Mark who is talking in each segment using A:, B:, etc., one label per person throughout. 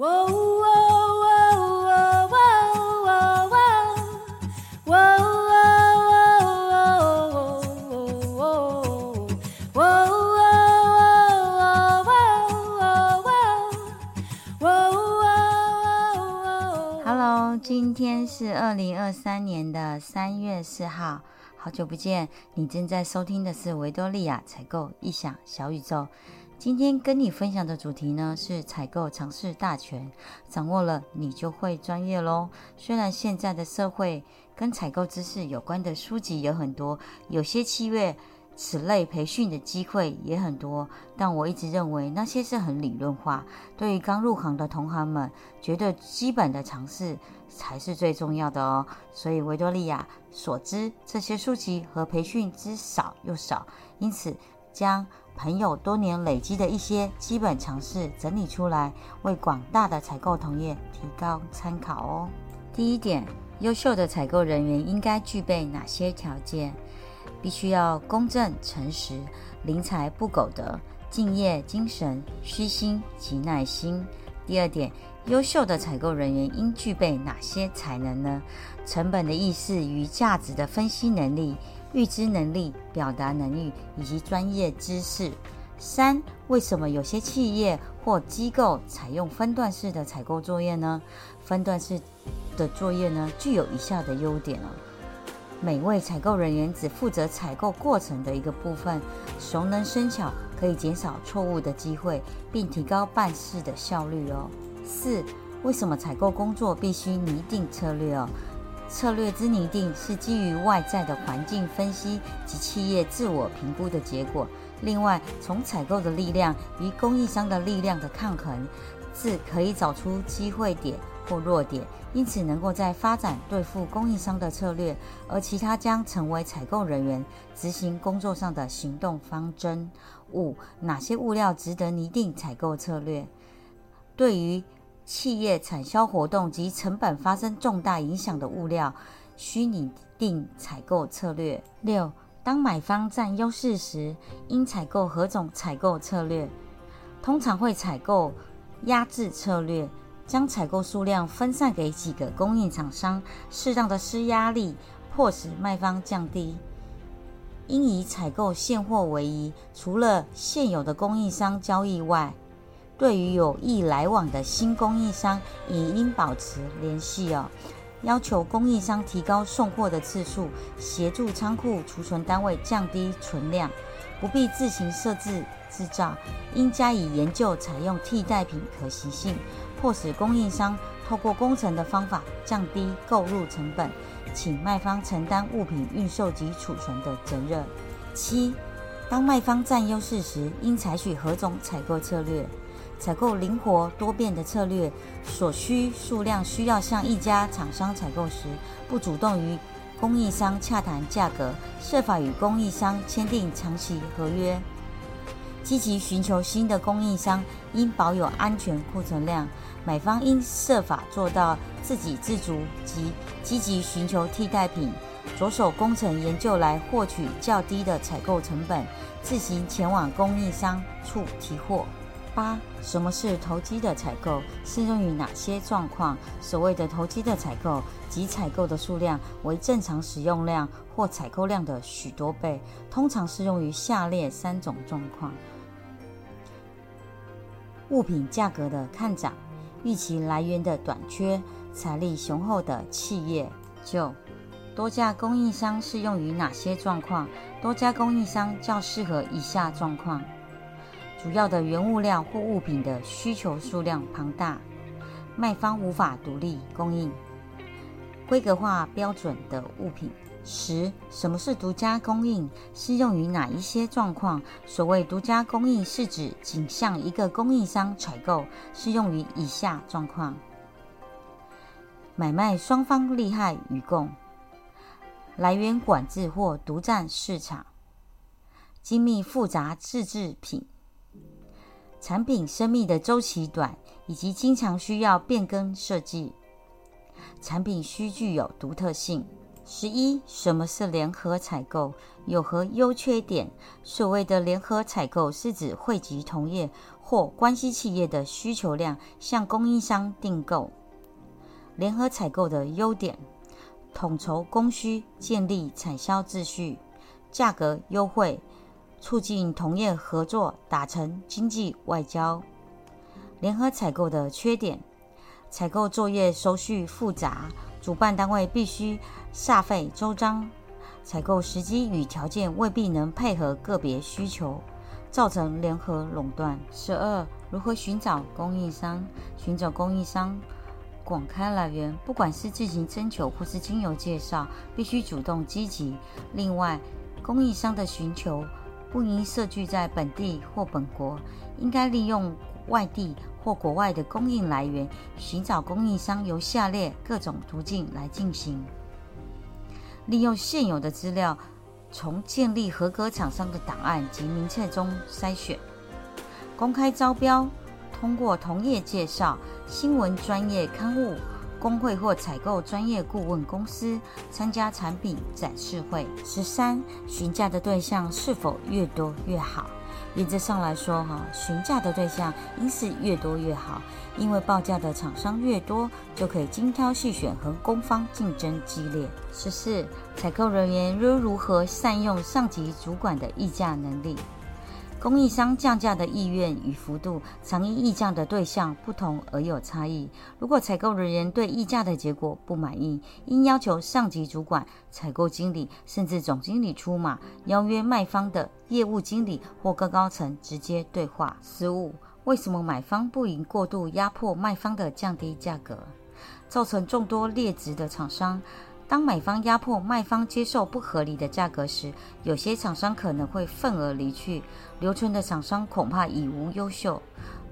A: Hello，今天是二零二三年的三月四号，好久不见。你正在收听的是维多利亚采购异想小宇宙。今天跟你分享的主题呢是采购常识大全，掌握了你就会专业喽。虽然现在的社会跟采购知识有关的书籍有很多，有些企业此类培训的机会也很多，但我一直认为那些是很理论化。对于刚入行的同行们，觉得基本的常识才是最重要的哦。所以维多利亚所知这些书籍和培训之少又少，因此将。朋友多年累积的一些基本常识整理出来，为广大的采购同业提高参考哦。第一点，优秀的采购人员应该具备哪些条件？必须要公正诚实，临财不苟得，敬业精神，虚心及耐心。第二点，优秀的采购人员应具备哪些才能呢？成本的意识与价值的分析能力。预知能力、表达能力以及专业知识。三、为什么有些企业或机构采用分段式的采购作业呢？分段式的作业呢，具有以下的优点哦。每位采购人员只负责采购过程的一个部分，熟能生巧，可以减少错误的机会，并提高办事的效率哦。四、为什么采购工作必须拟定策略哦？策略之拟定是基于外在的环境分析及企业自我评估的结果。另外，从采购的力量与供应商的力量的抗衡，是可以找出机会点或弱点，因此能够在发展对付供应商的策略，而其他将成为采购人员执行工作上的行动方针。五、哪些物料值得拟定采购策略？对于企业产销活动及成本发生重大影响的物料，需拟定采购策略。六，当买方占优势时，应采购何种采购策略？通常会采购压制策略，将采购数量分散给几个供应厂商，适当的施压力，迫使卖方降低。应以采购现货为宜，除了现有的供应商交易外。对于有意来往的新供应商，也应保持联系哦。要求供应商提高送货的次数，协助仓库储存单位降低存量，不必自行设置制造，应加以研究采用替代品可行性，迫使供应商透过工程的方法降低购入成本，请卖方承担物品运售及储存的责任。七，当卖方占优势时，应采取何种采购策略？采购灵活多变的策略，所需数量需要向一家厂商采购时，不主动与供应商洽谈价格，设法与供应商签订长期合约，积极寻求新的供应商，应保有安全库存量。买方应设法做到自给自足及积极寻求替代品，着手工程研究来获取较低的采购成本，自行前往供应商处提货。八，什么是投机的采购？适用于哪些状况？所谓的投机的采购，即采购的数量为正常使用量或采购量的许多倍，通常适用于下列三种状况：物品价格的看涨，预期来源的短缺，财力雄厚的企业。九，多家供应商适用于哪些状况？多家供应商较适合以下状况。主要的原物料或物品的需求数量庞大，卖方无法独立供应。规格化标准的物品。十、什么是独家供应？适用于哪一些状况？所谓独家供应，是指仅向一个供应商采购，适用于以下状况：买卖双方利害与共，来源管制或独占市场，精密复杂自制品。产品生命的周期短，以及经常需要变更设计。产品需具有独特性。十一，什么是联合采购？有何优缺点？所谓的联合采购是指汇集同业或关系企业的需求量向供应商订购。联合采购的优点：统筹供需，建立产销秩序，价格优惠，促进同业合作，达成经济外交。联合采购的缺点：采购作业手续复杂，主办单位必须煞费周章。采购时机与条件未必能配合个别需求，造成联合垄断。十二、如何寻找供应商？寻找供应商，广开来源，不管是自行征求或是经由介绍，必须主动积极。另外，供应商的寻求不应设居在本地或本国，应该利用外地或国外的供应来源。寻找供应商由下列各种途径来进行。利用现有的资料，从建立合格厂商的档案及名册中筛选；公开招标，通过同业介绍、新闻专业刊物、工会或采购专业顾问公司参加产品展示会。十三，询价的对象是否越多越好？原则上来说，哈，询价的对象应是越多越好，因为报价的厂商越多，就可以精挑细选，和供方竞争激烈。十四，采购人员如如何善用上级主管的议价能力？供应商降价的意愿与幅度，常因议价的对象不同而有差异。如果采购人员对议价的结果不满意，应要求上级主管、采购经理甚至总经理出马，邀约卖方的业务经理或更高层直接对话。十五，为什么买方不应过度压迫卖方的降低价格，造成众多劣质的厂商？当买方压迫卖方接受不合理的价格时，有些厂商可能会愤而离去，留存的厂商恐怕已无优秀，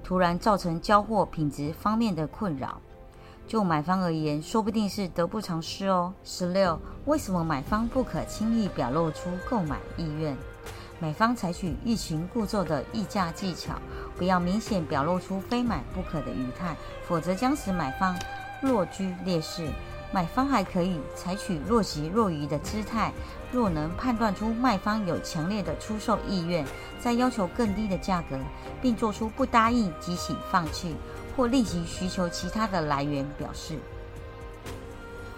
A: 突然造成交货品质方面的困扰。就买方而言，说不定是得不偿失哦。十六，为什么买方不可轻易表露出购买意愿？买方采取欲擒故纵的议价技巧，不要明显表露出非买不可的语态，否则将使买方落居劣势。买方还可以采取若即若离的姿态，若能判断出卖方有强烈的出售意愿，再要求更低的价格，并做出不答应即起放弃或立即需求其他的来源表示。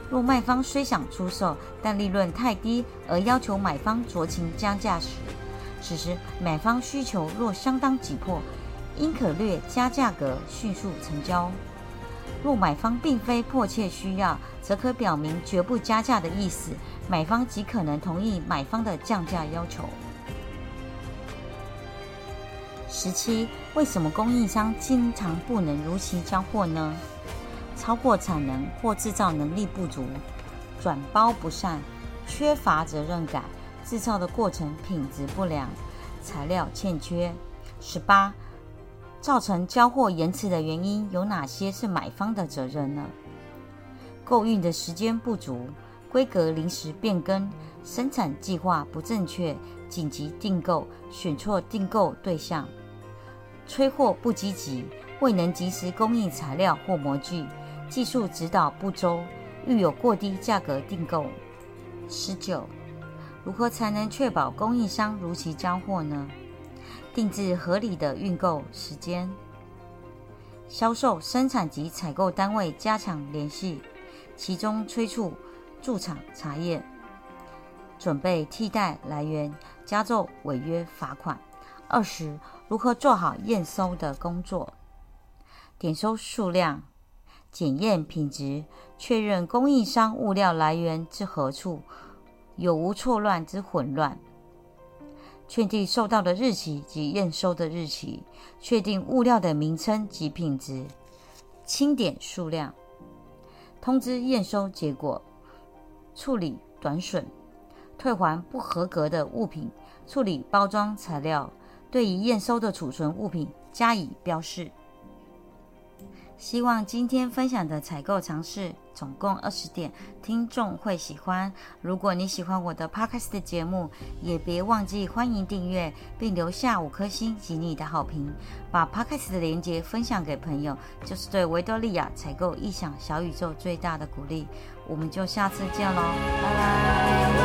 A: 若卖方虽想出售，但利润太低，而要求买方酌情加价时，此时买方需求若相当急迫，应可略加价格，迅速成交。若买方并非迫切需要，则可表明绝不加价的意思，买方即可能同意买方的降价要求。十七，为什么供应商经常不能如期交货呢？超过产能或制造能力不足，转包不善，缺乏责任感，制造的过程品质不良，材料欠缺。十八。造成交货延迟的原因有哪些是买方的责任呢？购运的时间不足，规格临时变更，生产计划不正确，紧急订购，选错订购对象，催货不积极，未能及时供应材料或模具，技术指导不周，遇有过低价格订购。十九，如何才能确保供应商如期交货呢？定制合理的运购时间，销售、生产及采购单位加强联系，其中催促驻厂查验，准备替代来源，加重违约罚款。二十，如何做好验收的工作？点收数量，检验品质，确认供应商物料来源之何处，有无错乱之混乱。确定收到的日期及验收的日期，确定物料的名称及品质，清点数量，通知验收结果，处理短损，退还不合格的物品，处理包装材料，对已验收的储存物品加以标示。希望今天分享的采购常识，总共二十点，听众会喜欢。如果你喜欢我的 podcast 的节目，也别忘记欢迎订阅，并留下五颗星及你的好评。把 podcast 的链接分享给朋友，就是对维多利亚采购异想小宇宙最大的鼓励。我们就下次见喽，拜拜。